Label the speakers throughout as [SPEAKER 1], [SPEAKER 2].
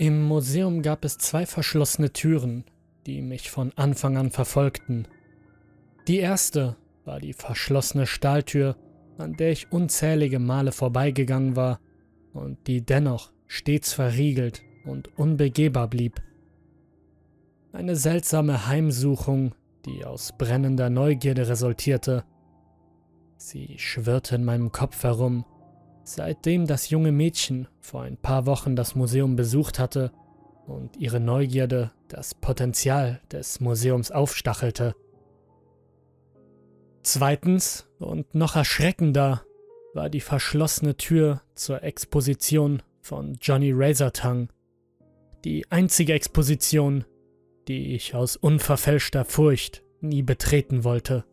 [SPEAKER 1] Im Museum gab es zwei verschlossene Türen, die mich von Anfang an verfolgten. Die erste war die verschlossene Stahltür, an der ich unzählige Male vorbeigegangen war und die dennoch stets verriegelt und unbegehbar blieb. Eine seltsame Heimsuchung, die aus brennender Neugierde resultierte. Sie schwirrte in meinem Kopf herum, seitdem das junge Mädchen vor ein paar Wochen das Museum besucht hatte und ihre Neugierde das Potenzial des Museums aufstachelte. Zweitens und noch erschreckender war die verschlossene Tür zur Exposition von Johnny Razortongue. Die einzige Exposition, die ich aus unverfälschter Furcht nie betreten wollte.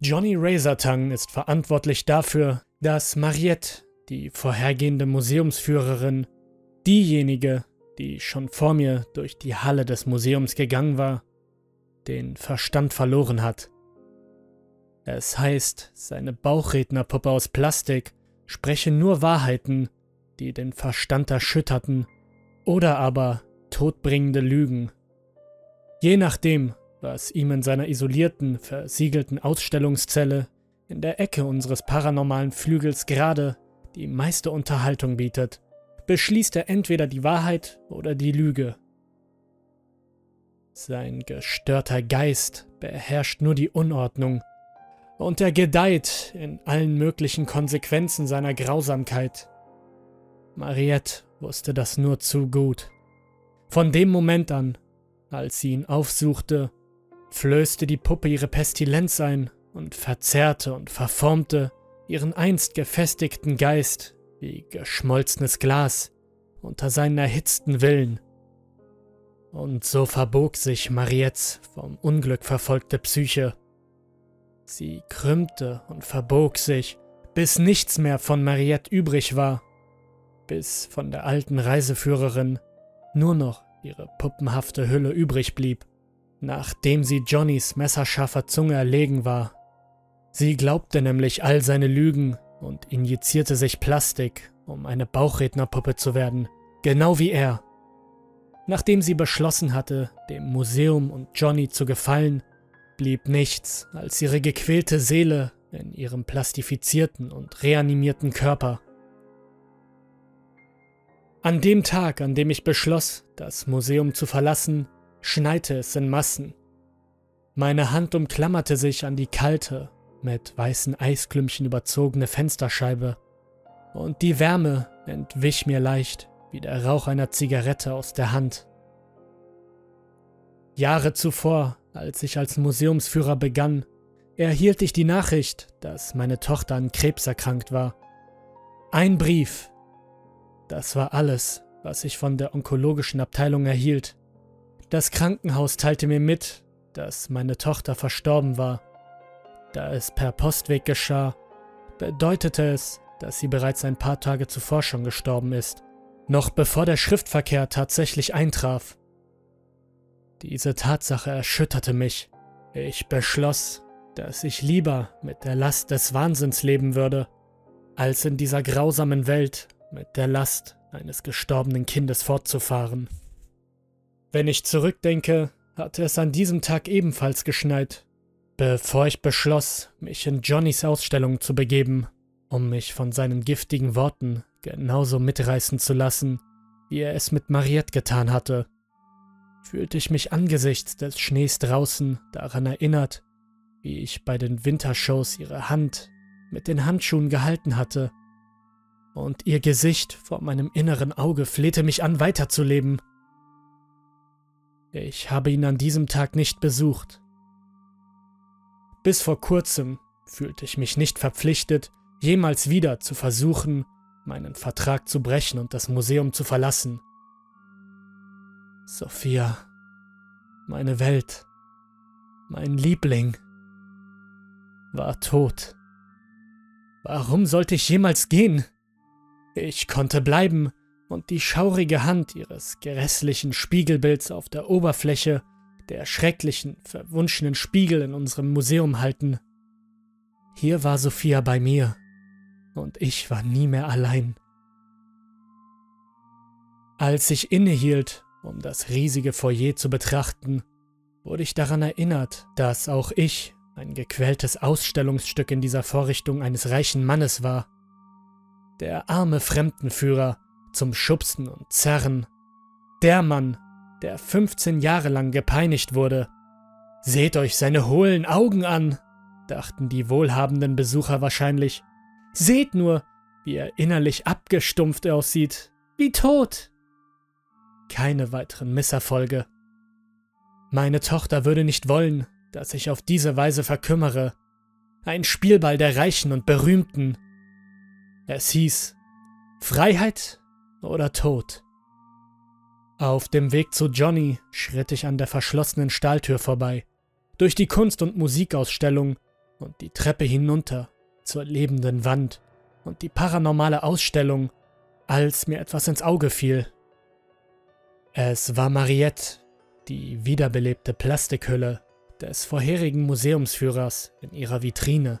[SPEAKER 1] Johnny Razortongue ist verantwortlich dafür, dass Mariette, die vorhergehende Museumsführerin, diejenige, die schon vor mir durch die Halle des Museums gegangen war, den Verstand verloren hat. Es heißt, seine Bauchrednerpuppe aus Plastik spreche nur Wahrheiten, die den Verstand erschütterten, oder aber todbringende Lügen. Je nachdem, was ihm in seiner isolierten, versiegelten Ausstellungszelle in der Ecke unseres paranormalen Flügels gerade die meiste Unterhaltung bietet, beschließt er entweder die Wahrheit oder die Lüge. Sein gestörter Geist beherrscht nur die Unordnung und er gedeiht in allen möglichen Konsequenzen seiner Grausamkeit. Mariette wusste das nur zu gut. Von dem Moment an, als sie ihn aufsuchte, flößte die Puppe ihre Pestilenz ein und verzerrte und verformte ihren einst gefestigten Geist wie geschmolzenes Glas unter seinen erhitzten Willen. Und so verbog sich Mariettes vom Unglück verfolgte Psyche Sie krümmte und verbog sich, bis nichts mehr von Mariette übrig war, bis von der alten Reiseführerin nur noch ihre puppenhafte Hülle übrig blieb, nachdem sie Johnnys messerscharfer Zunge erlegen war. Sie glaubte nämlich all seine Lügen und injizierte sich Plastik, um eine Bauchrednerpuppe zu werden, genau wie er. Nachdem sie beschlossen hatte, dem Museum und Johnny zu gefallen, blieb nichts als ihre gequälte Seele in ihrem plastifizierten und reanimierten Körper. An dem Tag, an dem ich beschloss, das Museum zu verlassen, schneite es in Massen. Meine Hand umklammerte sich an die kalte, mit weißen Eisklümpchen überzogene Fensterscheibe, und die Wärme entwich mir leicht wie der Rauch einer Zigarette aus der Hand. Jahre zuvor als ich als Museumsführer begann, erhielt ich die Nachricht, dass meine Tochter an Krebs erkrankt war. Ein Brief. Das war alles, was ich von der onkologischen Abteilung erhielt. Das Krankenhaus teilte mir mit, dass meine Tochter verstorben war. Da es per Postweg geschah, bedeutete es, dass sie bereits ein paar Tage zuvor schon gestorben ist, noch bevor der Schriftverkehr tatsächlich eintraf. Diese Tatsache erschütterte mich. Ich beschloss, dass ich lieber mit der Last des Wahnsinns leben würde, als in dieser grausamen Welt mit der Last eines gestorbenen Kindes fortzufahren. Wenn ich zurückdenke, hatte es an diesem Tag ebenfalls geschneit, bevor ich beschloss, mich in Johnnys Ausstellung zu begeben, um mich von seinen giftigen Worten genauso mitreißen zu lassen, wie er es mit Mariette getan hatte fühlte ich mich angesichts des Schnees draußen daran erinnert, wie ich bei den Wintershows ihre Hand mit den Handschuhen gehalten hatte, und ihr Gesicht vor meinem inneren Auge flehte mich an, weiterzuleben. Ich habe ihn an diesem Tag nicht besucht. Bis vor kurzem fühlte ich mich nicht verpflichtet, jemals wieder zu versuchen, meinen Vertrag zu brechen und das Museum zu verlassen. Sophia, meine Welt, mein Liebling, war tot. Warum sollte ich jemals gehen? Ich konnte bleiben und die schaurige Hand ihres grässlichen Spiegelbilds auf der Oberfläche der schrecklichen, verwunschenen Spiegel in unserem Museum halten. Hier war Sophia bei mir und ich war nie mehr allein. Als ich innehielt, um das riesige Foyer zu betrachten, wurde ich daran erinnert, dass auch ich ein gequältes Ausstellungsstück in dieser Vorrichtung eines reichen Mannes war. Der arme Fremdenführer zum Schubsen und Zerren. Der Mann, der 15 Jahre lang gepeinigt wurde. Seht euch seine hohlen Augen an, dachten die wohlhabenden Besucher wahrscheinlich. Seht nur, wie er innerlich abgestumpft aussieht, wie tot. Keine weiteren Misserfolge. Meine Tochter würde nicht wollen, dass ich auf diese Weise verkümmere. Ein Spielball der Reichen und Berühmten. Es hieß Freiheit oder Tod. Auf dem Weg zu Johnny schritt ich an der verschlossenen Stahltür vorbei, durch die Kunst- und Musikausstellung und die Treppe hinunter zur lebenden Wand und die paranormale Ausstellung, als mir etwas ins Auge fiel. Es war Mariette, die wiederbelebte Plastikhülle des vorherigen Museumsführers in ihrer Vitrine.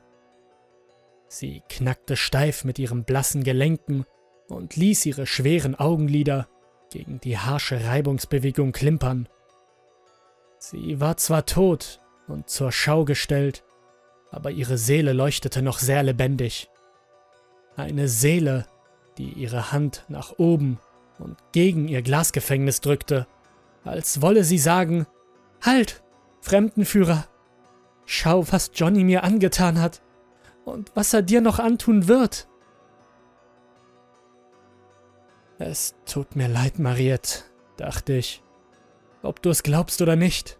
[SPEAKER 1] Sie knackte steif mit ihren blassen Gelenken und ließ ihre schweren Augenlider gegen die harsche Reibungsbewegung klimpern. Sie war zwar tot und zur Schau gestellt, aber ihre Seele leuchtete noch sehr lebendig. Eine Seele, die ihre Hand nach oben und gegen ihr Glasgefängnis drückte, als wolle sie sagen, Halt, Fremdenführer, schau, was Johnny mir angetan hat und was er dir noch antun wird. Es tut mir leid, Mariette, dachte ich, ob du es glaubst oder nicht.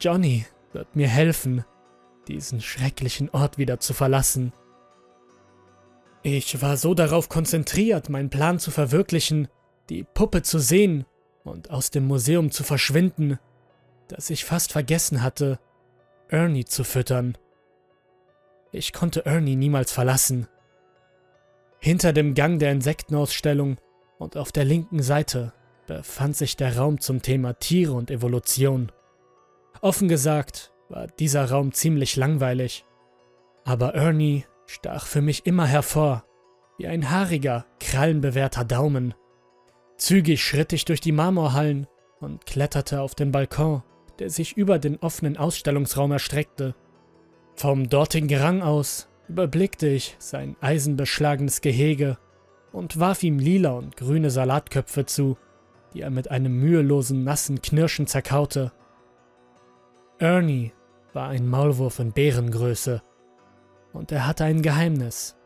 [SPEAKER 1] Johnny wird mir helfen, diesen schrecklichen Ort wieder zu verlassen. Ich war so darauf konzentriert, meinen Plan zu verwirklichen, die Puppe zu sehen und aus dem Museum zu verschwinden, dass ich fast vergessen hatte, Ernie zu füttern. Ich konnte Ernie niemals verlassen. Hinter dem Gang der Insektenausstellung und auf der linken Seite befand sich der Raum zum Thema Tiere und Evolution. Offen gesagt war dieser Raum ziemlich langweilig, aber Ernie stach für mich immer hervor, wie ein haariger, krallenbewehrter Daumen. Zügig schritt ich durch die Marmorhallen und kletterte auf den Balkon, der sich über den offenen Ausstellungsraum erstreckte. Vom dortigen Rang aus überblickte ich sein eisenbeschlagenes Gehege und warf ihm lila und grüne Salatköpfe zu, die er mit einem mühelosen, nassen Knirschen zerkaute. Ernie war ein Maulwurf in Bärengröße, und er hatte ein Geheimnis.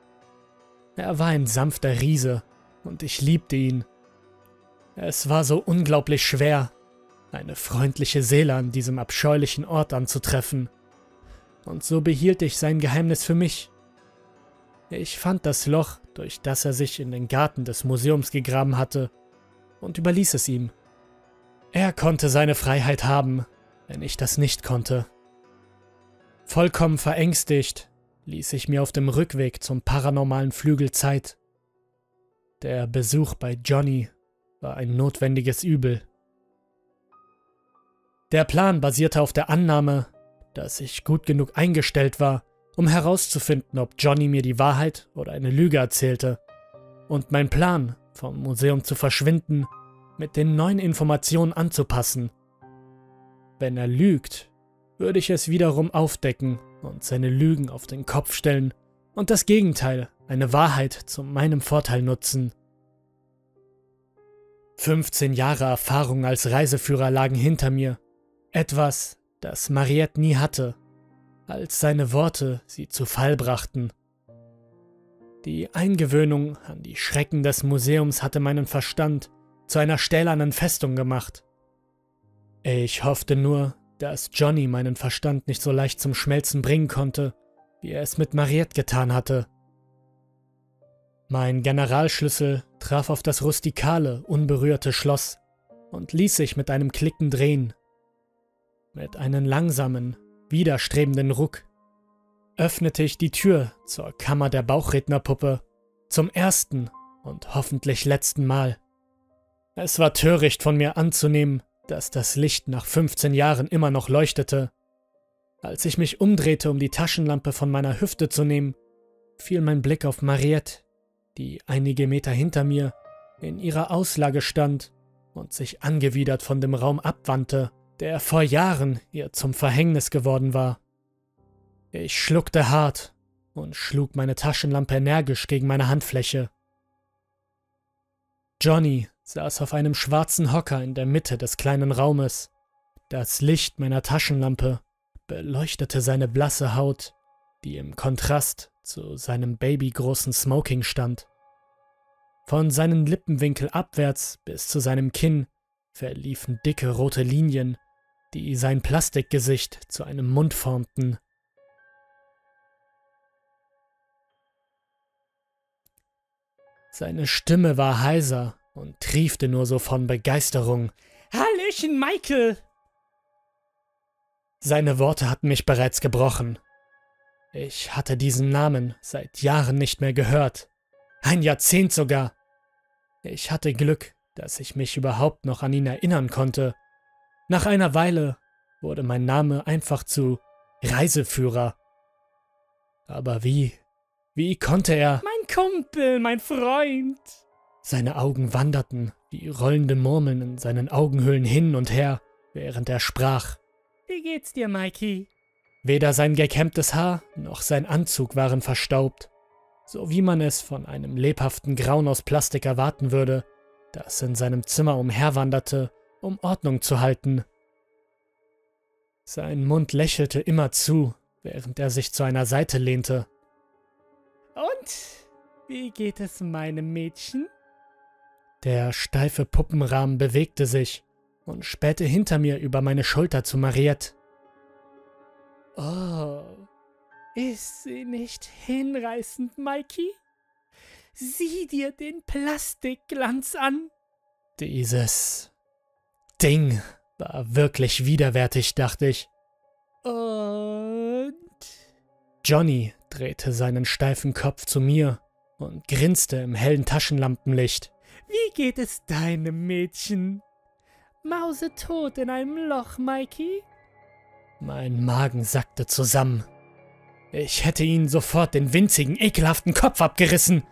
[SPEAKER 1] Er war ein sanfter Riese, und ich liebte ihn. Es war so unglaublich schwer, eine freundliche Seele an diesem abscheulichen Ort anzutreffen, und so behielt ich sein Geheimnis für mich. Ich fand das Loch, durch das er sich in den Garten des Museums gegraben hatte, und überließ es ihm. Er konnte seine Freiheit haben, wenn ich das nicht konnte. Vollkommen verängstigt ließ ich mir auf dem Rückweg zum paranormalen Flügel Zeit. Der Besuch bei Johnny war ein notwendiges Übel. Der Plan basierte auf der Annahme, dass ich gut genug eingestellt war, um herauszufinden, ob Johnny mir die Wahrheit oder eine Lüge erzählte, und mein Plan, vom Museum zu verschwinden, mit den neuen Informationen anzupassen. Wenn er lügt, würde ich es wiederum aufdecken und seine Lügen auf den Kopf stellen und das Gegenteil, eine Wahrheit zu meinem Vorteil nutzen. 15 Jahre Erfahrung als Reiseführer lagen hinter mir, etwas, das Mariette nie hatte als seine Worte sie zu Fall brachten. Die Eingewöhnung an die Schrecken des Museums hatte meinen Verstand zu einer stählernen Festung gemacht. Ich hoffte nur, dass Johnny meinen Verstand nicht so leicht zum Schmelzen bringen konnte, wie er es mit Mariette getan hatte. Mein Generalschlüssel traf auf das rustikale, unberührte Schloss und ließ sich mit einem Klicken drehen. Mit einem langsamen, widerstrebenden Ruck öffnete ich die Tür zur Kammer der Bauchrednerpuppe zum ersten und hoffentlich letzten Mal. Es war töricht von mir anzunehmen, dass das Licht nach 15 Jahren immer noch leuchtete. Als ich mich umdrehte, um die Taschenlampe von meiner Hüfte zu nehmen, fiel mein Blick auf Mariette, die einige Meter hinter mir in ihrer Auslage stand und sich angewidert von dem Raum abwandte, der vor Jahren ihr zum Verhängnis geworden war. Ich schluckte hart und schlug meine Taschenlampe energisch gegen meine Handfläche. Johnny saß auf einem schwarzen Hocker in der Mitte des kleinen Raumes. Das Licht meiner Taschenlampe beleuchtete seine blasse Haut, die im Kontrast zu seinem babygroßen Smoking stand. Von seinen Lippenwinkel abwärts bis zu seinem Kinn verliefen dicke rote Linien, die sein Plastikgesicht zu einem Mund formten. Seine Stimme war heiser und triefte nur so von Begeisterung.
[SPEAKER 2] Hallöchen, Michael!
[SPEAKER 1] Seine Worte hatten mich bereits gebrochen. Ich hatte diesen Namen seit Jahren nicht mehr gehört. Ein Jahrzehnt sogar. Ich hatte Glück, dass ich mich überhaupt noch an ihn erinnern konnte. Nach einer Weile wurde mein Name einfach zu Reiseführer. Aber wie, wie konnte er...
[SPEAKER 2] Mein Kumpel, mein Freund.
[SPEAKER 1] Seine Augen wanderten wie rollende Murmeln in seinen Augenhöhlen hin und her, während er sprach.
[SPEAKER 2] Wie geht's dir, Mikey?
[SPEAKER 1] Weder sein gekämmtes Haar noch sein Anzug waren verstaubt, so wie man es von einem lebhaften Grauen aus Plastik erwarten würde, das in seinem Zimmer umherwanderte, um Ordnung zu halten. Sein Mund lächelte immer zu, während er sich zu einer Seite lehnte.
[SPEAKER 2] Und wie geht es meinem Mädchen?
[SPEAKER 1] Der steife Puppenrahmen bewegte sich und spähte hinter mir über meine Schulter zu Mariette.
[SPEAKER 2] Oh, ist sie nicht hinreißend, Mikey? Sieh dir den Plastikglanz an.
[SPEAKER 1] Dieses Ding war wirklich widerwärtig, dachte ich.
[SPEAKER 2] Und
[SPEAKER 1] Johnny drehte seinen steifen Kopf zu mir und grinste im hellen Taschenlampenlicht.
[SPEAKER 2] wie geht es deinem Mädchen? Mausetot in einem Loch, Mikey?
[SPEAKER 1] Mein Magen sackte zusammen. Ich hätte ihn sofort den winzigen, ekelhaften Kopf abgerissen,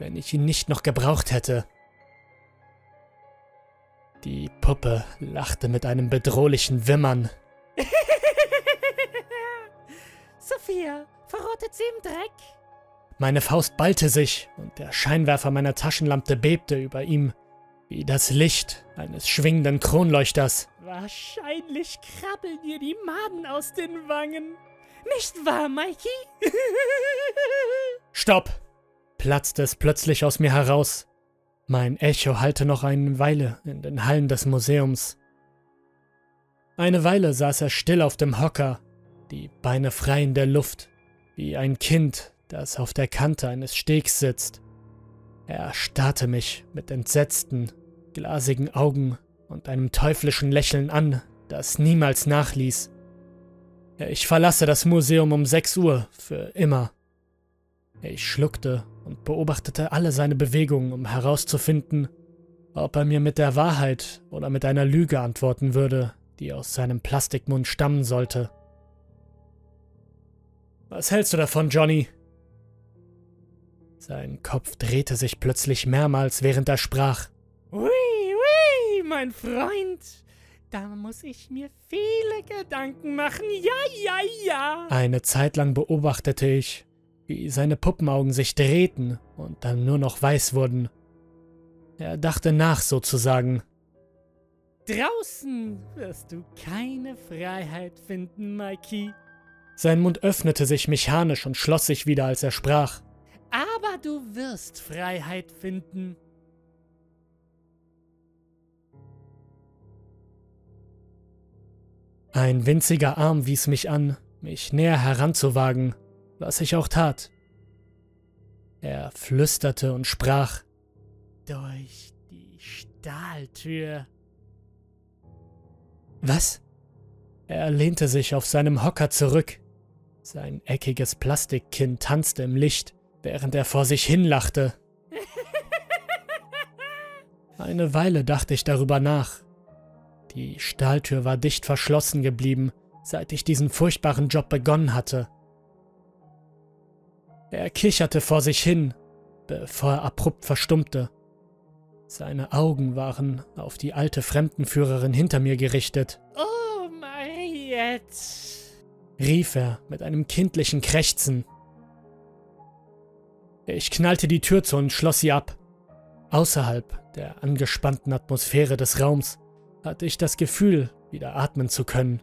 [SPEAKER 1] wenn ich ihn nicht noch gebraucht hätte. Die Puppe lachte mit einem bedrohlichen Wimmern.
[SPEAKER 2] Sophia, verrottet sie im Dreck?
[SPEAKER 1] Meine Faust ballte sich und der Scheinwerfer meiner Taschenlampe bebte über ihm, wie das Licht eines schwingenden Kronleuchters.
[SPEAKER 2] Wahrscheinlich krabbeln ihr die Maden aus den Wangen. Nicht wahr, Mikey?
[SPEAKER 1] Stopp! platzte es plötzlich aus mir heraus. Mein Echo hallte noch eine Weile in den Hallen des Museums. Eine Weile saß er still auf dem Hocker, die Beine frei in der Luft, wie ein Kind, das auf der Kante eines Stegs sitzt. Er starrte mich mit entsetzten, glasigen Augen und einem teuflischen Lächeln an, das niemals nachließ. Ich verlasse das Museum um 6 Uhr für immer. Ich schluckte und beobachtete alle seine Bewegungen, um herauszufinden, ob er mir mit der Wahrheit oder mit einer Lüge antworten würde, die aus seinem Plastikmund stammen sollte. Was hältst du davon, Johnny? Sein Kopf drehte sich plötzlich mehrmals, während er sprach.
[SPEAKER 2] Ui, ui, mein Freund. Da muss ich mir viele Gedanken machen. Ja, ja, ja.
[SPEAKER 1] Eine Zeit lang beobachtete ich, wie seine Puppenaugen sich drehten und dann nur noch weiß wurden. Er dachte nach sozusagen.
[SPEAKER 2] Draußen wirst du keine Freiheit finden, Mikey.
[SPEAKER 1] Sein Mund öffnete sich mechanisch und schloss sich wieder, als er sprach.
[SPEAKER 2] Aber du wirst Freiheit finden.
[SPEAKER 1] Ein winziger Arm wies mich an, mich näher heranzuwagen, was ich auch tat. Er flüsterte und sprach
[SPEAKER 2] Durch die Stahltür.
[SPEAKER 1] Was? Er lehnte sich auf seinem Hocker zurück. Sein eckiges Plastikkinn tanzte im Licht, während er vor sich hinlachte. Eine Weile dachte ich darüber nach. Die Stahltür war dicht verschlossen geblieben, seit ich diesen furchtbaren Job begonnen hatte. Er kicherte vor sich hin, bevor er abrupt verstummte. Seine Augen waren auf die alte Fremdenführerin hinter mir gerichtet.
[SPEAKER 2] Oh mein jetzt.
[SPEAKER 1] rief er mit einem kindlichen Krächzen. Ich knallte die Tür zu und schloss sie ab. Außerhalb der angespannten Atmosphäre des Raums hatte ich das Gefühl, wieder atmen zu können.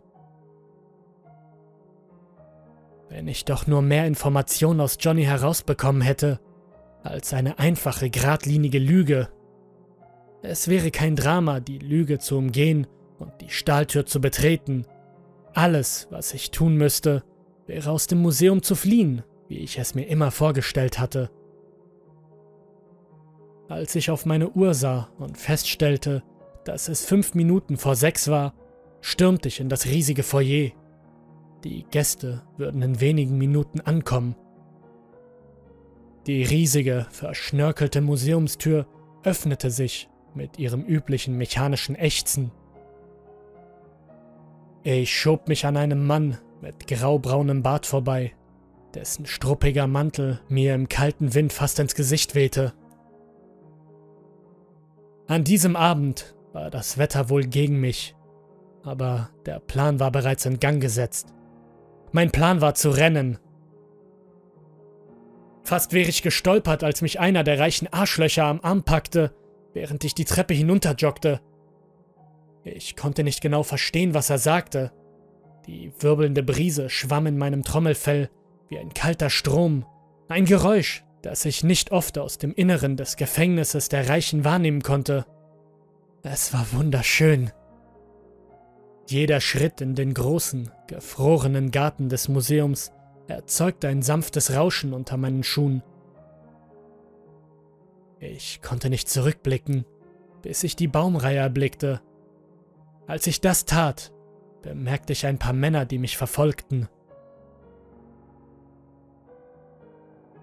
[SPEAKER 1] Wenn ich doch nur mehr Informationen aus Johnny herausbekommen hätte, als eine einfache, geradlinige Lüge. Es wäre kein Drama, die Lüge zu umgehen und die Stahltür zu betreten. Alles, was ich tun müsste, wäre aus dem Museum zu fliehen, wie ich es mir immer vorgestellt hatte. Als ich auf meine Uhr sah und feststellte, dass es fünf Minuten vor sechs war, stürmte ich in das riesige Foyer. Die Gäste würden in wenigen Minuten ankommen. Die riesige, verschnörkelte Museumstür öffnete sich mit ihrem üblichen mechanischen Ächzen. Ich schob mich an einem Mann mit graubraunem Bart vorbei, dessen struppiger Mantel mir im kalten Wind fast ins Gesicht wehte. An diesem Abend war das Wetter wohl gegen mich, aber der Plan war bereits in Gang gesetzt. Mein Plan war zu rennen. Fast wäre ich gestolpert, als mich einer der reichen Arschlöcher am Arm packte, während ich die Treppe hinunterjoggte. Ich konnte nicht genau verstehen, was er sagte. Die wirbelnde Brise schwamm in meinem Trommelfell wie ein kalter Strom, ein Geräusch, das ich nicht oft aus dem Inneren des Gefängnisses der Reichen wahrnehmen konnte. Es war wunderschön. Jeder Schritt in den großen, gefrorenen Garten des Museums erzeugte ein sanftes Rauschen unter meinen Schuhen. Ich konnte nicht zurückblicken, bis ich die Baumreihe erblickte. Als ich das tat, bemerkte ich ein paar Männer, die mich verfolgten.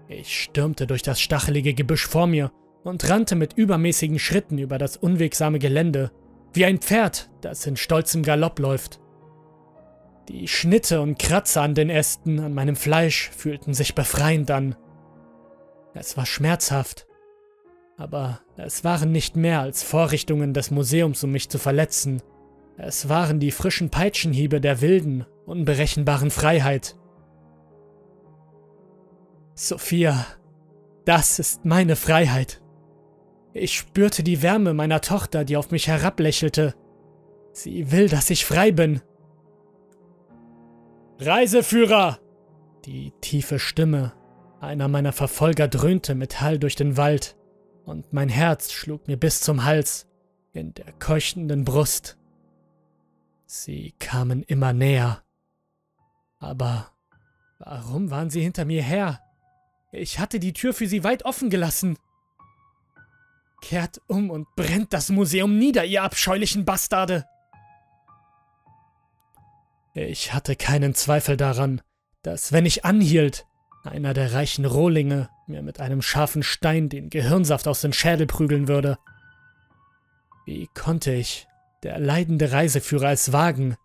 [SPEAKER 1] Ich stürmte durch das stachelige Gebüsch vor mir und rannte mit übermäßigen Schritten über das unwegsame Gelände, wie ein Pferd, das in stolzem Galopp läuft. Die Schnitte und Kratzer an den Ästen, an meinem Fleisch fühlten sich befreiend an. Es war schmerzhaft, aber es waren nicht mehr als Vorrichtungen des Museums, um mich zu verletzen. Es waren die frischen Peitschenhiebe der wilden, unberechenbaren Freiheit. Sophia, das ist meine Freiheit. Ich spürte die Wärme meiner Tochter, die auf mich herablächelte. Sie will, dass ich frei bin. Reiseführer! Die tiefe Stimme einer meiner Verfolger dröhnte mit Hall durch den Wald, und mein Herz schlug mir bis zum Hals, in der keuchenden Brust. Sie kamen immer näher. Aber warum waren sie hinter mir her? Ich hatte die Tür für sie weit offen gelassen. Kehrt um und brennt das Museum nieder, ihr abscheulichen Bastarde! Ich hatte keinen Zweifel daran, dass, wenn ich anhielt, einer der reichen Rohlinge mir mit einem scharfen Stein den Gehirnsaft aus den Schädel prügeln würde. Wie konnte ich, der leidende Reiseführer, es wagen,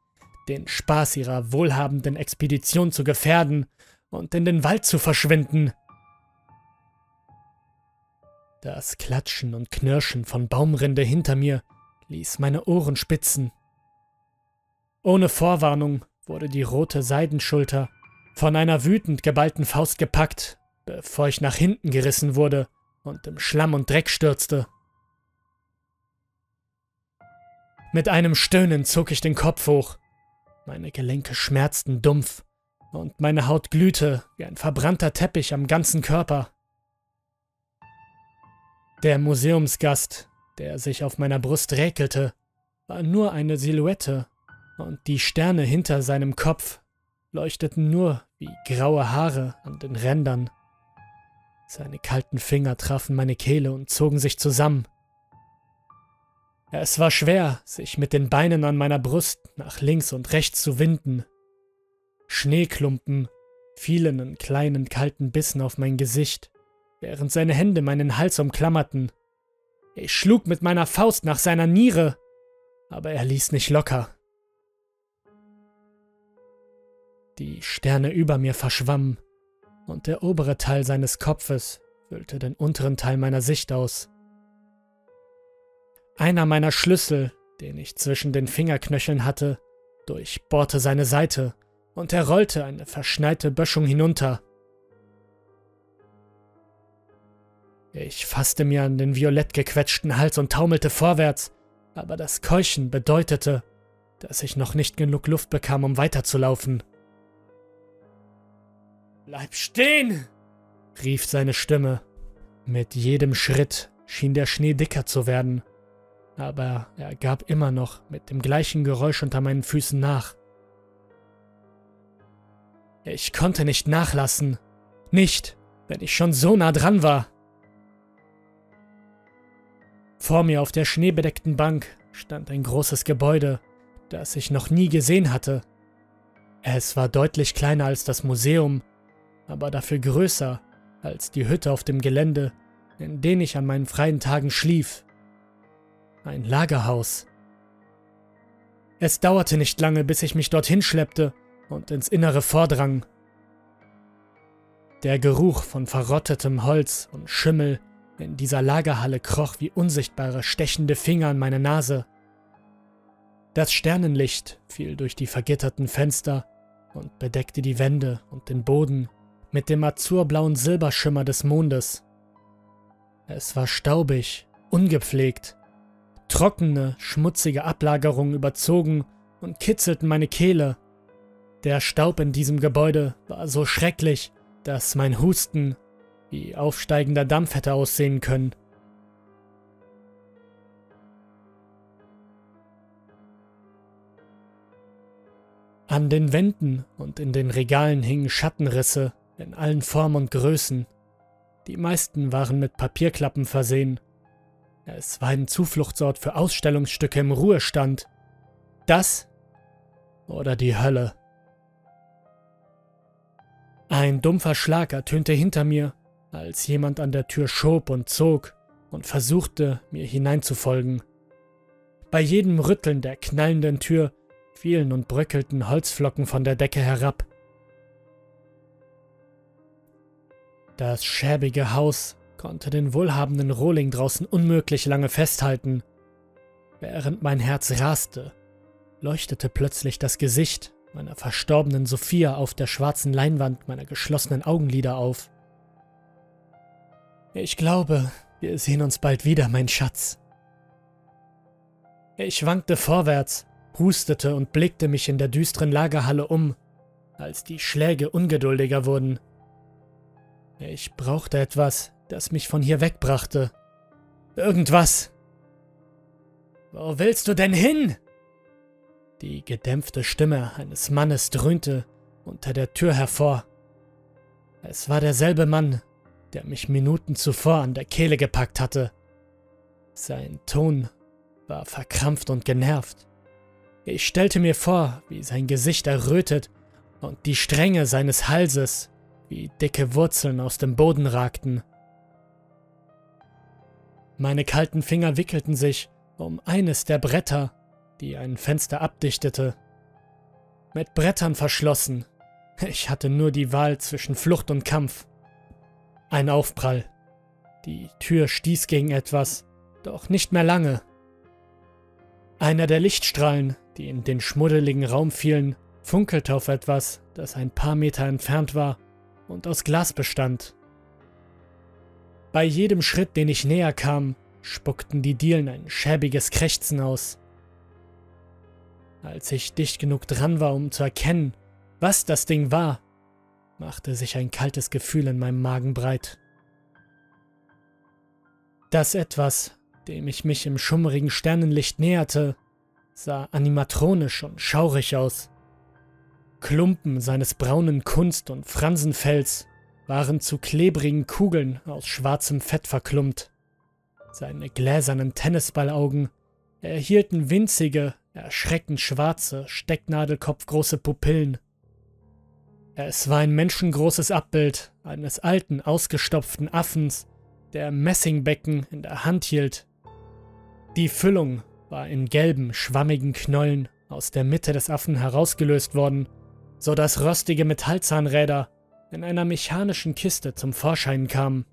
[SPEAKER 1] den Spaß ihrer wohlhabenden Expedition zu gefährden und in den Wald zu verschwinden? Das Klatschen und Knirschen von Baumrinde hinter mir ließ meine Ohren spitzen. Ohne Vorwarnung wurde die rote Seidenschulter von einer wütend geballten Faust gepackt, bevor ich nach hinten gerissen wurde und im Schlamm und Dreck stürzte. Mit einem Stöhnen zog ich den Kopf hoch. Meine Gelenke schmerzten dumpf und meine Haut glühte wie ein verbrannter Teppich am ganzen Körper. Der Museumsgast, der sich auf meiner Brust räkelte, war nur eine Silhouette, und die Sterne hinter seinem Kopf leuchteten nur wie graue Haare an den Rändern. Seine kalten Finger trafen meine Kehle und zogen sich zusammen. Es war schwer, sich mit den Beinen an meiner Brust nach links und rechts zu winden. Schneeklumpen fielen in kleinen kalten Bissen auf mein Gesicht während seine Hände meinen Hals umklammerten. Ich schlug mit meiner Faust nach seiner Niere, aber er ließ nicht locker. Die Sterne über mir verschwammen, und der obere Teil seines Kopfes füllte den unteren Teil meiner Sicht aus. Einer meiner Schlüssel, den ich zwischen den Fingerknöcheln hatte, durchbohrte seine Seite und er rollte eine verschneite Böschung hinunter. Ich fasste mir an den violett gequetschten Hals und taumelte vorwärts, aber das Keuchen bedeutete, dass ich noch nicht genug Luft bekam, um weiterzulaufen. Bleib stehen! rief seine Stimme. Mit jedem Schritt schien der Schnee dicker zu werden, aber er gab immer noch mit dem gleichen Geräusch unter meinen Füßen nach. Ich konnte nicht nachlassen, nicht, wenn ich schon so nah dran war. Vor mir auf der schneebedeckten Bank stand ein großes Gebäude, das ich noch nie gesehen hatte. Es war deutlich kleiner als das Museum, aber dafür größer als die Hütte auf dem Gelände, in der ich an meinen freien Tagen schlief. Ein Lagerhaus. Es dauerte nicht lange, bis ich mich dorthin schleppte und ins Innere vordrang. Der Geruch von verrottetem Holz und Schimmel in dieser Lagerhalle kroch wie unsichtbare stechende Finger an meine Nase. Das Sternenlicht fiel durch die vergitterten Fenster und bedeckte die Wände und den Boden mit dem azurblauen Silberschimmer des Mondes. Es war staubig, ungepflegt. Trockene, schmutzige Ablagerungen überzogen und kitzelten meine Kehle. Der Staub in diesem Gebäude war so schrecklich, dass mein Husten wie aufsteigender Dampf hätte aussehen können. An den Wänden und in den Regalen hingen Schattenrisse in allen Formen und Größen. Die meisten waren mit Papierklappen versehen. Es war ein Zufluchtsort für Ausstellungsstücke im Ruhestand. Das oder die Hölle. Ein dumpfer Schlag ertönte hinter mir als jemand an der Tür schob und zog und versuchte, mir hineinzufolgen. Bei jedem Rütteln der knallenden Tür fielen und bröckelten Holzflocken von der Decke herab. Das schäbige Haus konnte den wohlhabenden Rohling draußen unmöglich lange festhalten. Während mein Herz raste, leuchtete plötzlich das Gesicht meiner verstorbenen Sophia auf der schwarzen Leinwand meiner geschlossenen Augenlider auf. Ich glaube, wir sehen uns bald wieder, mein Schatz. Ich wankte vorwärts, hustete und blickte mich in der düsteren Lagerhalle um, als die Schläge ungeduldiger wurden. Ich brauchte etwas, das mich von hier wegbrachte. Irgendwas. Wo willst du denn hin? Die gedämpfte Stimme eines Mannes dröhnte unter der Tür hervor. Es war derselbe Mann, der mich Minuten zuvor an der Kehle gepackt hatte. Sein Ton war verkrampft und genervt. Ich stellte mir vor, wie sein Gesicht errötet und die Stränge seines Halses wie dicke Wurzeln aus dem Boden ragten. Meine kalten Finger wickelten sich um eines der Bretter, die ein Fenster abdichtete. Mit Brettern verschlossen. Ich hatte nur die Wahl zwischen Flucht und Kampf. Ein Aufprall. Die Tür stieß gegen etwas, doch nicht mehr lange. Einer der Lichtstrahlen, die in den schmuddeligen Raum fielen, funkelte auf etwas, das ein paar Meter entfernt war und aus Glas bestand. Bei jedem Schritt, den ich näher kam, spuckten die Dielen ein schäbiges Krächzen aus. Als ich dicht genug dran war, um zu erkennen, was das Ding war, machte sich ein kaltes Gefühl in meinem Magen breit. Das etwas, dem ich mich im schummrigen Sternenlicht näherte, sah animatronisch und schaurig aus. Klumpen seines braunen Kunst- und Fransenfells waren zu klebrigen Kugeln aus schwarzem Fett verklumpt. Seine gläsernen Tennisballaugen erhielten winzige, erschreckend schwarze, stecknadelkopfgroße Pupillen. Es war ein menschengroßes Abbild eines alten, ausgestopften Affens, der Messingbecken in der Hand hielt. Die Füllung war in gelben, schwammigen Knollen aus der Mitte des Affen herausgelöst worden, so dass rostige Metallzahnräder in einer mechanischen Kiste zum Vorschein kamen.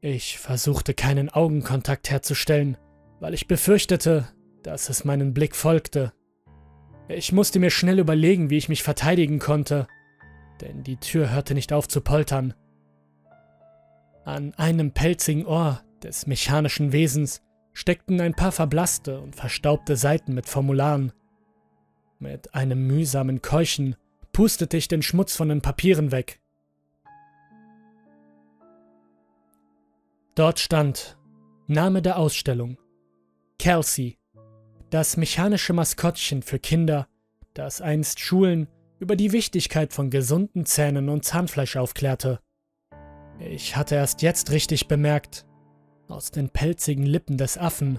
[SPEAKER 1] Ich versuchte keinen Augenkontakt herzustellen, weil ich befürchtete, dass es meinen Blick folgte. Ich musste mir schnell überlegen, wie ich mich verteidigen konnte, denn die Tür hörte nicht auf zu poltern. An einem pelzigen Ohr des mechanischen Wesens steckten ein paar verblasste und verstaubte Seiten mit Formularen. Mit einem mühsamen Keuchen pustete ich den Schmutz von den Papieren weg. Dort stand Name der Ausstellung Kelsey, das mechanische Maskottchen für Kinder, das einst Schulen über die Wichtigkeit von gesunden Zähnen und Zahnfleisch aufklärte. Ich hatte erst jetzt richtig bemerkt, aus den pelzigen Lippen des Affen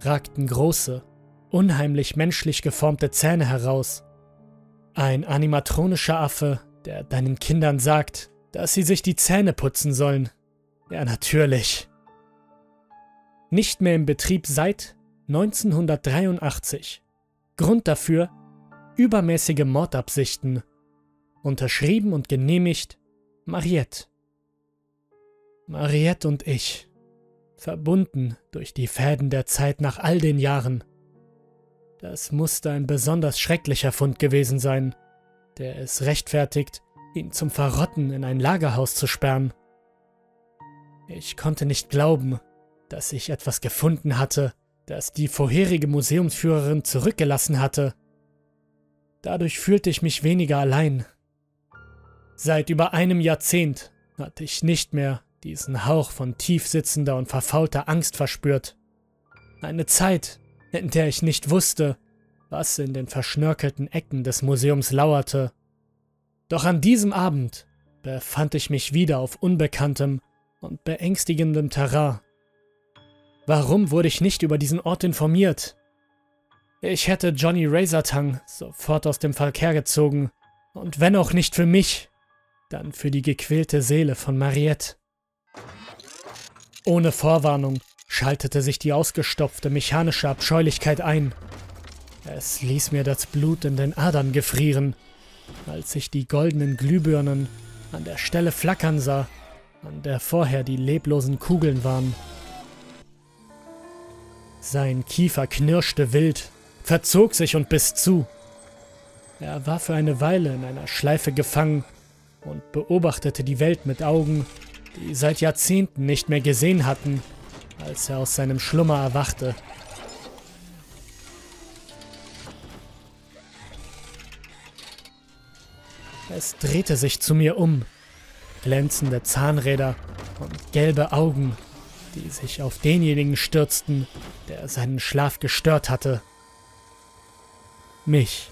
[SPEAKER 1] ragten große, unheimlich menschlich geformte Zähne heraus. Ein animatronischer Affe, der deinen Kindern sagt, dass sie sich die Zähne putzen sollen. Ja, natürlich. Nicht mehr im Betrieb seit 1983. Grund dafür übermäßige Mordabsichten. Unterschrieben und genehmigt Mariette. Mariette und ich verbunden durch die Fäden der Zeit nach all den Jahren. Das musste ein besonders schrecklicher Fund gewesen sein, der es rechtfertigt, ihn zum Verrotten in ein Lagerhaus zu sperren. Ich konnte nicht glauben, dass ich etwas gefunden hatte, das die vorherige Museumsführerin zurückgelassen hatte. Dadurch fühlte ich mich weniger allein. Seit über einem Jahrzehnt hatte ich nicht mehr diesen Hauch von tiefsitzender und verfaulter Angst verspürt. Eine Zeit, in der ich nicht wusste, was in den verschnörkelten Ecken des Museums lauerte. Doch an diesem Abend befand ich mich wieder auf unbekanntem und beängstigendem Terrain. Warum wurde ich nicht über diesen Ort informiert? Ich hätte Johnny Razortang sofort aus dem Verkehr gezogen, und wenn auch nicht für mich, dann für die gequälte Seele von Mariette. Ohne Vorwarnung schaltete sich die ausgestopfte mechanische Abscheulichkeit ein. Es ließ mir das Blut in den Adern gefrieren, als ich die goldenen Glühbirnen an der Stelle flackern sah, an der vorher die leblosen Kugeln waren. Sein Kiefer knirschte wild, verzog sich und biss zu. Er war für eine Weile in einer Schleife gefangen und beobachtete die Welt mit Augen, die seit Jahrzehnten nicht mehr gesehen hatten, als er aus seinem Schlummer erwachte. Es drehte sich zu mir um, glänzende Zahnräder und gelbe Augen, die sich auf denjenigen stürzten, der seinen Schlaf gestört hatte. Mich.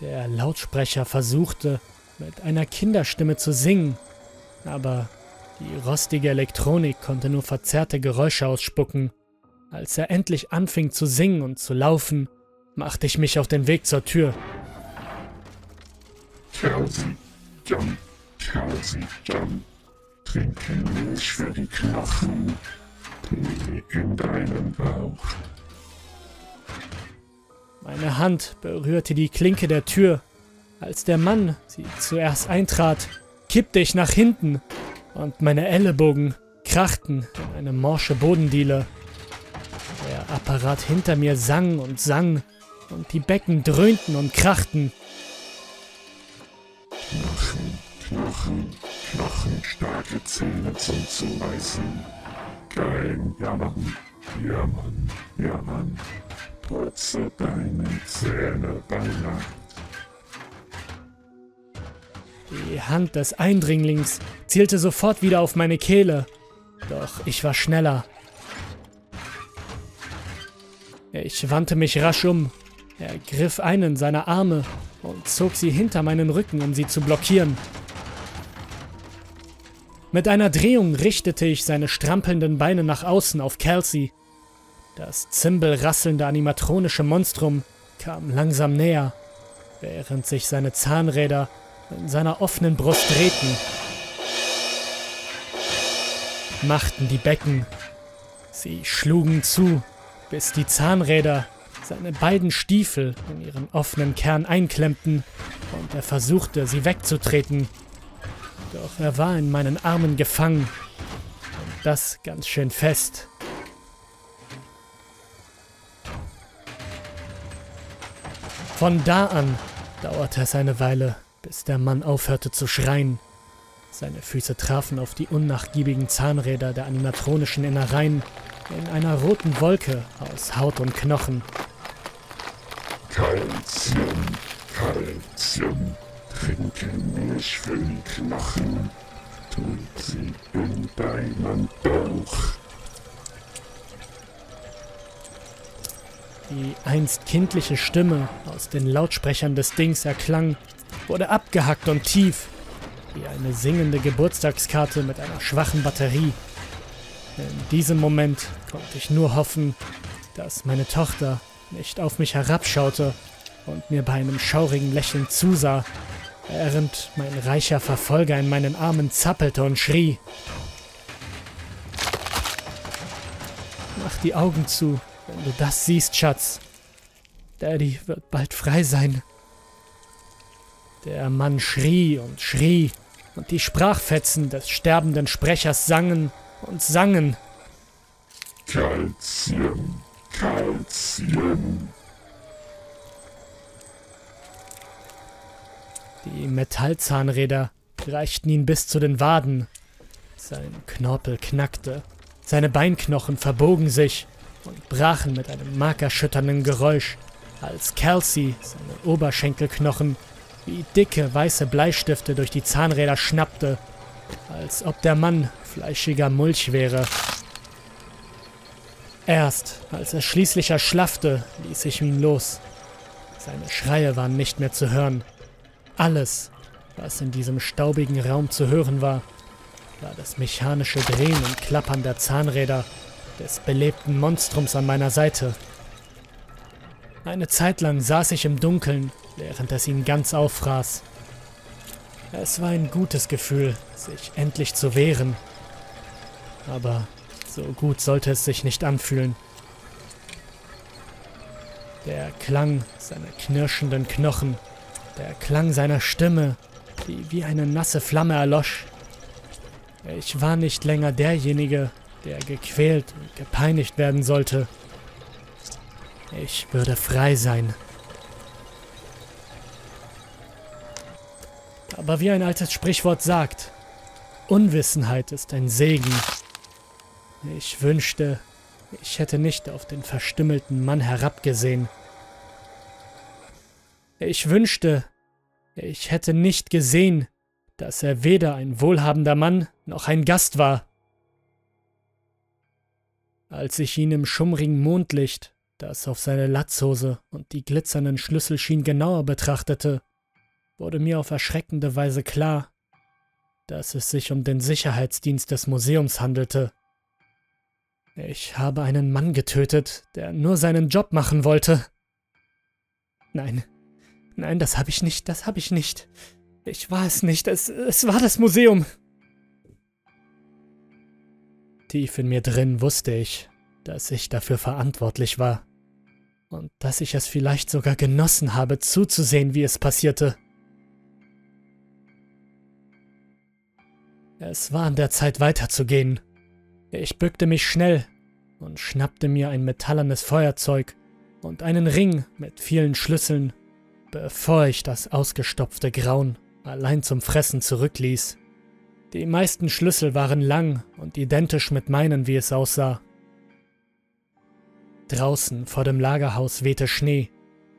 [SPEAKER 1] Der Lautsprecher versuchte, mit einer Kinderstimme zu singen, aber die rostige Elektronik konnte nur verzerrte Geräusche ausspucken. Als er endlich anfing zu singen und zu laufen, machte ich mich auf den Weg zur Tür.
[SPEAKER 3] Kelsey, John, Kelsey, John, trinke Milch für die Knochen, Tee in deinen Bauch.
[SPEAKER 1] Meine Hand berührte die Klinke der Tür. Als der Mann sie zuerst eintrat, kippte ich nach hinten und meine Ellenbogen krachten in eine morsche Bodendiele. Der Apparat hinter mir sang und sang und die Becken dröhnten und krachten.
[SPEAKER 3] Knochen, knochenstarke Zähne zum Zubeißen. Kein Jammern, Jammern, Jammern. Putze deine Zähne bei Nacht.
[SPEAKER 1] Die Hand des Eindringlings zielte sofort wieder auf meine Kehle, doch ich war schneller. Ich wandte mich rasch um. Er griff einen seiner Arme und zog sie hinter meinen Rücken, um sie zu blockieren. Mit einer Drehung richtete ich seine strampelnden Beine nach außen auf Kelsey das zimbelrasselnde animatronische Monstrum kam langsam näher, während sich seine Zahnräder in seiner offenen Brust drehten. Machten die Becken. Sie schlugen zu, bis die Zahnräder seine beiden Stiefel in ihren offenen Kern einklemmten und er versuchte, sie wegzutreten. Doch er war in meinen Armen gefangen. Und das ganz schön fest. Von da an dauerte es eine Weile, bis der Mann aufhörte zu schreien. Seine Füße trafen auf die unnachgiebigen Zahnräder der animatronischen Innereien in einer roten Wolke aus Haut und Knochen.
[SPEAKER 3] Kalzium, Kalzium, trinke Milch für die Knochen, tut sie in deinen Bauch.
[SPEAKER 1] Die einst kindliche Stimme aus den Lautsprechern des Dings erklang, wurde abgehackt und tief, wie eine singende Geburtstagskarte mit einer schwachen Batterie. In diesem Moment konnte ich nur hoffen, dass meine Tochter nicht auf mich herabschaute und mir bei einem schaurigen Lächeln zusah, während mein reicher Verfolger in meinen Armen zappelte und schrie. Mach die Augen zu, wenn du das siehst, Schatz. Daddy wird bald frei sein. Der Mann schrie und schrie, und die Sprachfetzen des sterbenden Sprechers sangen und sangen.
[SPEAKER 3] Kalzium, Kalzium.
[SPEAKER 1] Die Metallzahnräder reichten ihn bis zu den Waden. Sein Knorpel knackte, seine Beinknochen verbogen sich und brachen mit einem markerschütternden Geräusch, als Kelsey seine Oberschenkelknochen wie dicke weiße Bleistifte durch die Zahnräder schnappte, als ob der Mann fleischiger Mulch wäre. Erst als er schließlich erschlaffte, ließ ich ihn los. Seine Schreie waren nicht mehr zu hören. Alles, was in diesem staubigen Raum zu hören war, war das mechanische Drehen und Klappern der Zahnräder des belebten Monstrums an meiner Seite. Eine Zeit lang saß ich im Dunkeln, während es ihn ganz auffraß. Es war ein gutes Gefühl, sich endlich zu wehren. Aber so gut sollte es sich nicht anfühlen. Der Klang seiner knirschenden Knochen, der Klang seiner Stimme, die wie eine nasse Flamme erlosch. Ich war nicht länger derjenige, der gequält und gepeinigt werden sollte. Ich würde frei sein. Aber wie ein altes Sprichwort sagt, Unwissenheit ist ein Segen. Ich wünschte, ich hätte nicht auf den verstümmelten Mann herabgesehen. Ich wünschte, ich hätte nicht gesehen, dass er weder ein wohlhabender Mann noch ein Gast war. Als ich ihn im schummrigen Mondlicht das auf seine Latzhose und die glitzernden Schlüssel schien genauer betrachtete, wurde mir auf erschreckende Weise klar, dass es sich um den Sicherheitsdienst des Museums handelte. Ich habe einen Mann getötet, der nur seinen Job machen wollte. Nein, nein, das habe ich nicht, das habe ich nicht. Ich war es nicht, es, es war das Museum. Tief in mir drin wusste ich, dass ich dafür verantwortlich war und dass ich es vielleicht sogar genossen habe, zuzusehen, wie es passierte. Es war an der Zeit weiterzugehen. Ich bückte mich schnell und schnappte mir ein metallernes Feuerzeug und einen Ring mit vielen Schlüsseln, bevor ich das ausgestopfte Grauen allein zum Fressen zurückließ. Die meisten Schlüssel waren lang und identisch mit meinen, wie es aussah. Draußen vor dem Lagerhaus wehte Schnee.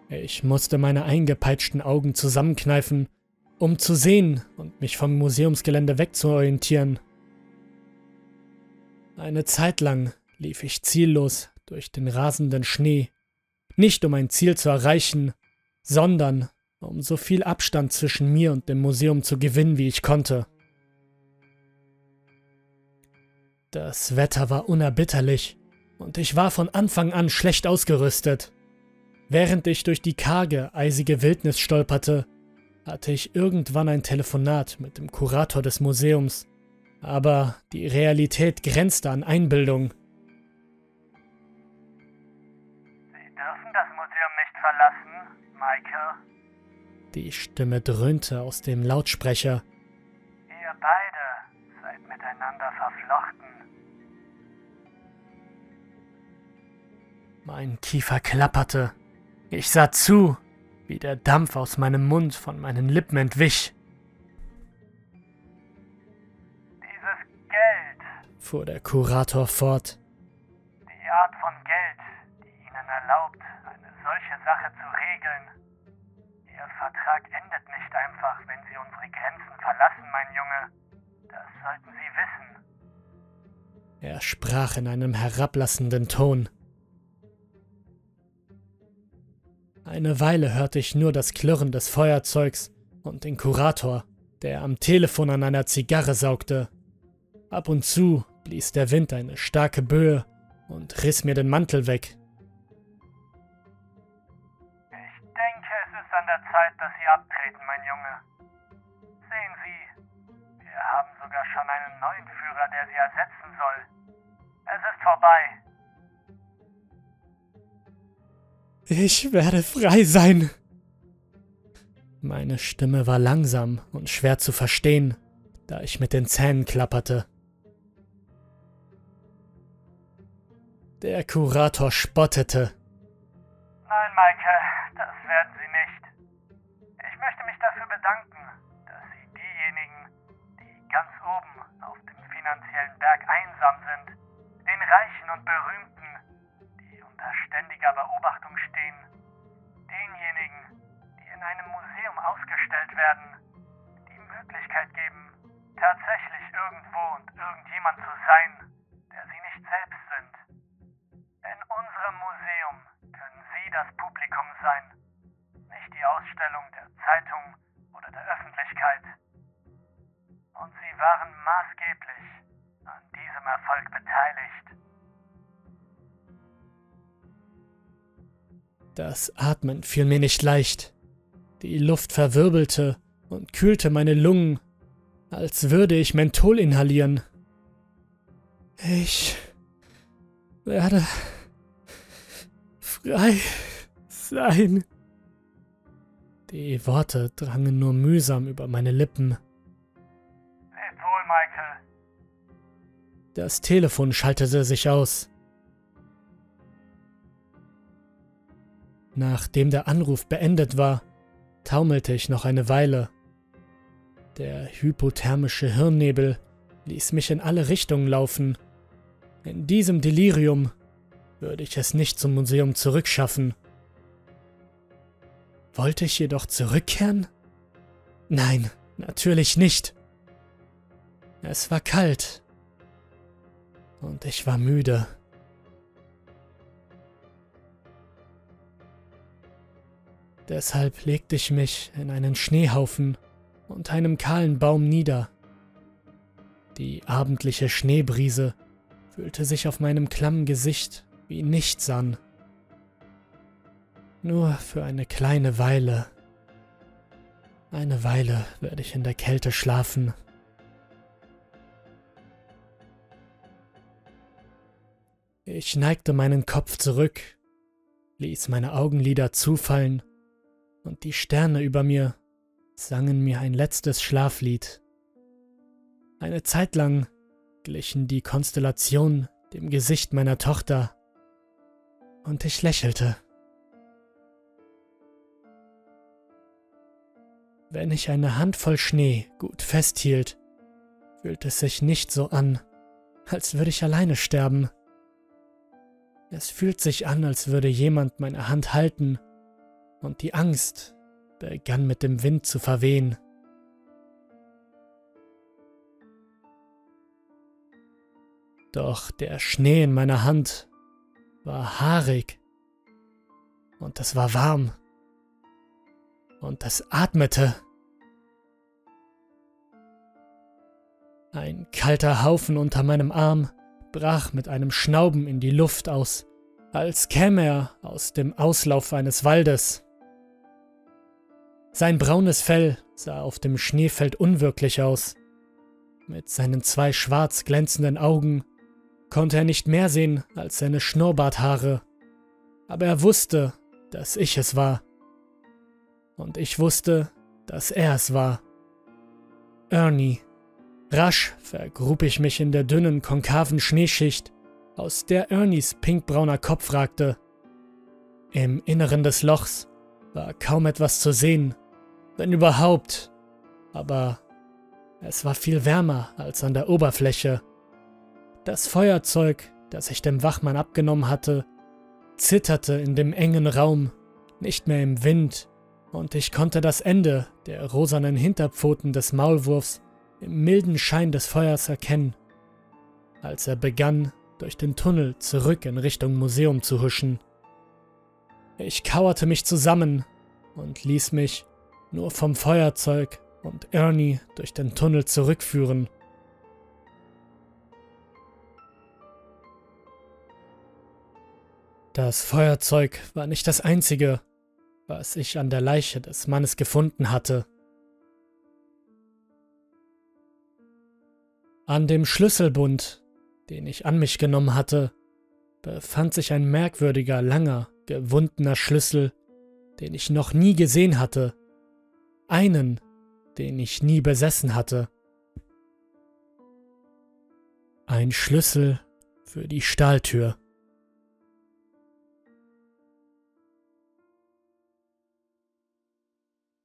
[SPEAKER 1] Ich musste meine eingepeitschten Augen zusammenkneifen, um zu sehen und mich vom Museumsgelände wegzuorientieren. Eine Zeit lang lief ich ziellos durch den rasenden Schnee, nicht um ein Ziel zu erreichen, sondern um so viel Abstand zwischen mir und dem Museum zu gewinnen, wie ich konnte. Das Wetter war unerbitterlich und ich war von Anfang an schlecht ausgerüstet. Während ich durch die karge, eisige Wildnis stolperte, hatte ich irgendwann ein Telefonat mit dem Kurator des Museums, aber die Realität grenzte an Einbildung. Die Stimme dröhnte aus dem Lautsprecher.
[SPEAKER 4] Ihr beide seid miteinander verflochten.
[SPEAKER 1] Mein Kiefer klapperte. Ich sah zu, wie der Dampf aus meinem Mund von meinen Lippen entwich.
[SPEAKER 4] Dieses Geld,
[SPEAKER 1] fuhr der Kurator fort.
[SPEAKER 4] die Art von Geld, die Ihnen erlaubt, eine solche Sache zu regeln. Vertrag endet nicht einfach, wenn Sie unsere Grenzen verlassen, mein Junge. Das sollten Sie wissen.
[SPEAKER 1] Er sprach in einem herablassenden Ton. Eine Weile hörte ich nur das Klirren des Feuerzeugs und den Kurator, der am Telefon an einer Zigarre saugte. Ab und zu blies der Wind eine starke Böe und riss mir den Mantel weg.
[SPEAKER 4] An der Zeit, dass Sie abtreten, mein Junge. Sehen Sie, wir haben sogar schon einen neuen Führer, der Sie ersetzen soll. Es ist vorbei.
[SPEAKER 1] Ich werde frei sein. Meine Stimme war langsam und schwer zu verstehen, da ich mit den Zähnen klapperte. Der Kurator spottete.
[SPEAKER 4] Nein, Maike, das werden Sie bedanken, dass Sie diejenigen, die ganz oben auf dem finanziellen Berg einsam sind, den Reichen und Berühmten, die unter ständiger Beobachtung stehen, denjenigen, die in einem Museum ausgestellt werden, die Möglichkeit geben, tatsächlich irgendwo und irgendjemand zu sein,
[SPEAKER 1] Das Atmen fiel mir nicht leicht. Die Luft verwirbelte und kühlte meine Lungen, als würde ich Menthol inhalieren. Ich werde frei sein. Die Worte drangen nur mühsam über meine Lippen.
[SPEAKER 4] Lebt wohl, Michael.
[SPEAKER 1] Das Telefon schaltete sich aus. Nachdem der Anruf beendet war, taumelte ich noch eine Weile. Der hypothermische Hirnnebel ließ mich in alle Richtungen laufen. In diesem Delirium würde ich es nicht zum Museum zurückschaffen. Wollte ich jedoch zurückkehren? Nein, natürlich nicht. Es war kalt. Und ich war müde. Deshalb legte ich mich in einen Schneehaufen unter einem kahlen Baum nieder. Die abendliche Schneebrise fühlte sich auf meinem klammen Gesicht wie nichts an. Nur für eine kleine Weile. Eine Weile werde ich in der Kälte schlafen. Ich neigte meinen Kopf zurück, ließ meine Augenlider zufallen und die Sterne über mir sangen mir ein letztes Schlaflied. Eine Zeit lang glichen die Konstellationen dem Gesicht meiner Tochter, und ich lächelte. Wenn ich eine Handvoll Schnee gut festhielt, fühlt es sich nicht so an, als würde ich alleine sterben. Es fühlt sich an, als würde jemand meine Hand halten, und die Angst begann mit dem Wind zu verwehen. Doch der Schnee in meiner Hand war haarig und es war warm und es atmete. Ein kalter Haufen unter meinem Arm brach mit einem Schnauben in die Luft aus, als käme er aus dem Auslauf eines Waldes. Sein braunes Fell sah auf dem Schneefeld unwirklich aus. Mit seinen zwei schwarz glänzenden Augen konnte er nicht mehr sehen als seine Schnurrbarthaare, aber er wusste, dass ich es war. und ich wusste, dass er es war. Ernie. Rasch vergrub ich mich in der dünnen, konkaven Schneeschicht, aus der Ernies pinkbrauner Kopf ragte. Im Inneren des Lochs war kaum etwas zu sehen, wenn überhaupt, aber es war viel wärmer als an der Oberfläche. Das Feuerzeug, das ich dem Wachmann abgenommen hatte, zitterte in dem engen Raum, nicht mehr im Wind, und ich konnte das Ende der rosanen Hinterpfoten des Maulwurfs im milden Schein des Feuers erkennen, als er begann, durch den Tunnel zurück in Richtung Museum zu huschen. Ich kauerte mich zusammen und ließ mich nur vom Feuerzeug und Ernie durch den Tunnel zurückführen. Das Feuerzeug war nicht das einzige, was ich an der Leiche des Mannes gefunden hatte. An dem Schlüsselbund, den ich an mich genommen hatte, befand sich ein merkwürdiger, langer, gewundener Schlüssel, den ich noch nie gesehen hatte. Einen, den ich nie besessen hatte. Ein Schlüssel für die Stahltür.